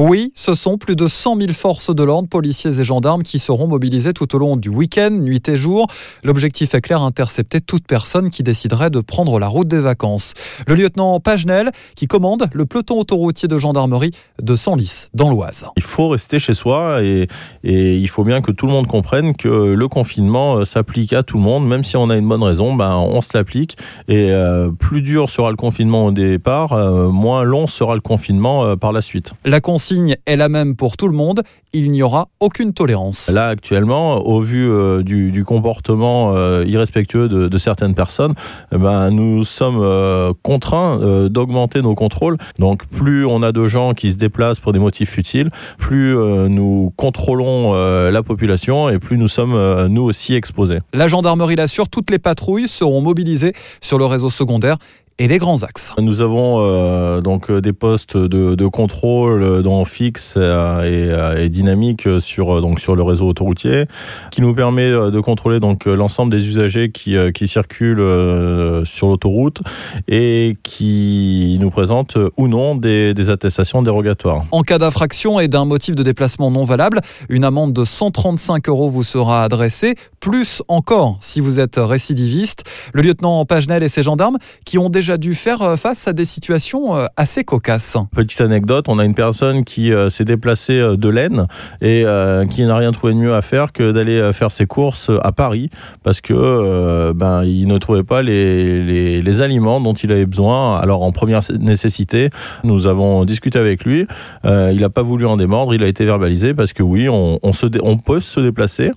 Oui, ce sont plus de 100 000 forces de l'ordre, policiers et gendarmes qui seront mobilisés tout au long du week-end, nuit et jour. L'objectif est clair, intercepter toute personne qui déciderait de prendre la route des vacances. Le lieutenant Pagenel qui commande le peloton autoroutier de gendarmerie de Senlis, dans l'Oise. Il faut rester chez soi et, et, il faut bien que tout le monde comprenne que le confinement euh, s'applique à tout le monde, même si on a une bonne raison, ben on se l'applique et euh, plus dur sera le confinement au départ, euh, moins long sera le confinement euh, par la suite. La consigne est la même pour tout le monde, il n'y aura aucune tolérance. Là actuellement, au vu euh, du, du, comportement euh, irrespectueux de, de, certaines personnes, eh ben, nous sommes euh, contraints d'augmenter nos contrôles. Donc plus on a de gens qui se déplacent pour des motifs futiles, plus nous contrôlons la population et plus nous sommes nous aussi exposés. La gendarmerie l'assure, toutes les patrouilles seront mobilisées sur le réseau secondaire et les grands axes. Nous avons euh, donc des postes de, de contrôle euh, dans fixe euh, et, euh, et, dynamique sur donc sur le réseau autoroutier, qui nous permet de contrôler donc l'ensemble des usagers qui, qui circulent sur l'autoroute et qui nous présentent ou non des, des attestations dérogatoires. En cas d'infraction et d'un motif de déplacement non valable, une amende de 135 euros vous sera adressée, plus encore si vous êtes récidiviste. Le lieutenant Pagenel et ses gendarmes qui ont déjà dû faire euh, face à des situations euh, assez cocasses. Petite anecdote, on a une personne qui euh, s'est déplacée de l'Aisne et qui n'a rien trouvé de mieux à faire que d'aller faire ses courses à Paris parce que ben il ne trouvait pas les, les, aliments dont il avait besoin. Alors en première nécessité, nous avons discuté avec lui. il n'a pas voulu en démordre, il a été verbalisé parce que oui, on, se on peut se déplacer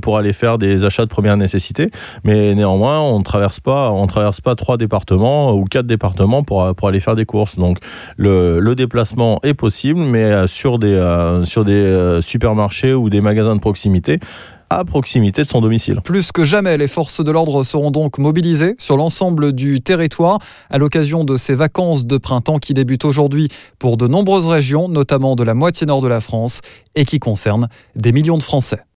pour aller faire des achats de première nécessité, mais néanmoins on ne traverse pas, on traverse pas trois départements ou quatre départements pour, pour aller faire des courses. Donc le, le déplacement est possible, mais euh, sur des, euh, sur des euh, supermarchés ou des magasins de proximité à proximité de son domicile. Plus que jamais, les forces de l'ordre seront donc mobilisées sur l'ensemble du territoire à l'occasion de ces vacances de printemps qui débutent aujourd'hui pour de nombreuses régions, notamment de la moitié nord de la France, et qui concernent des millions de Français.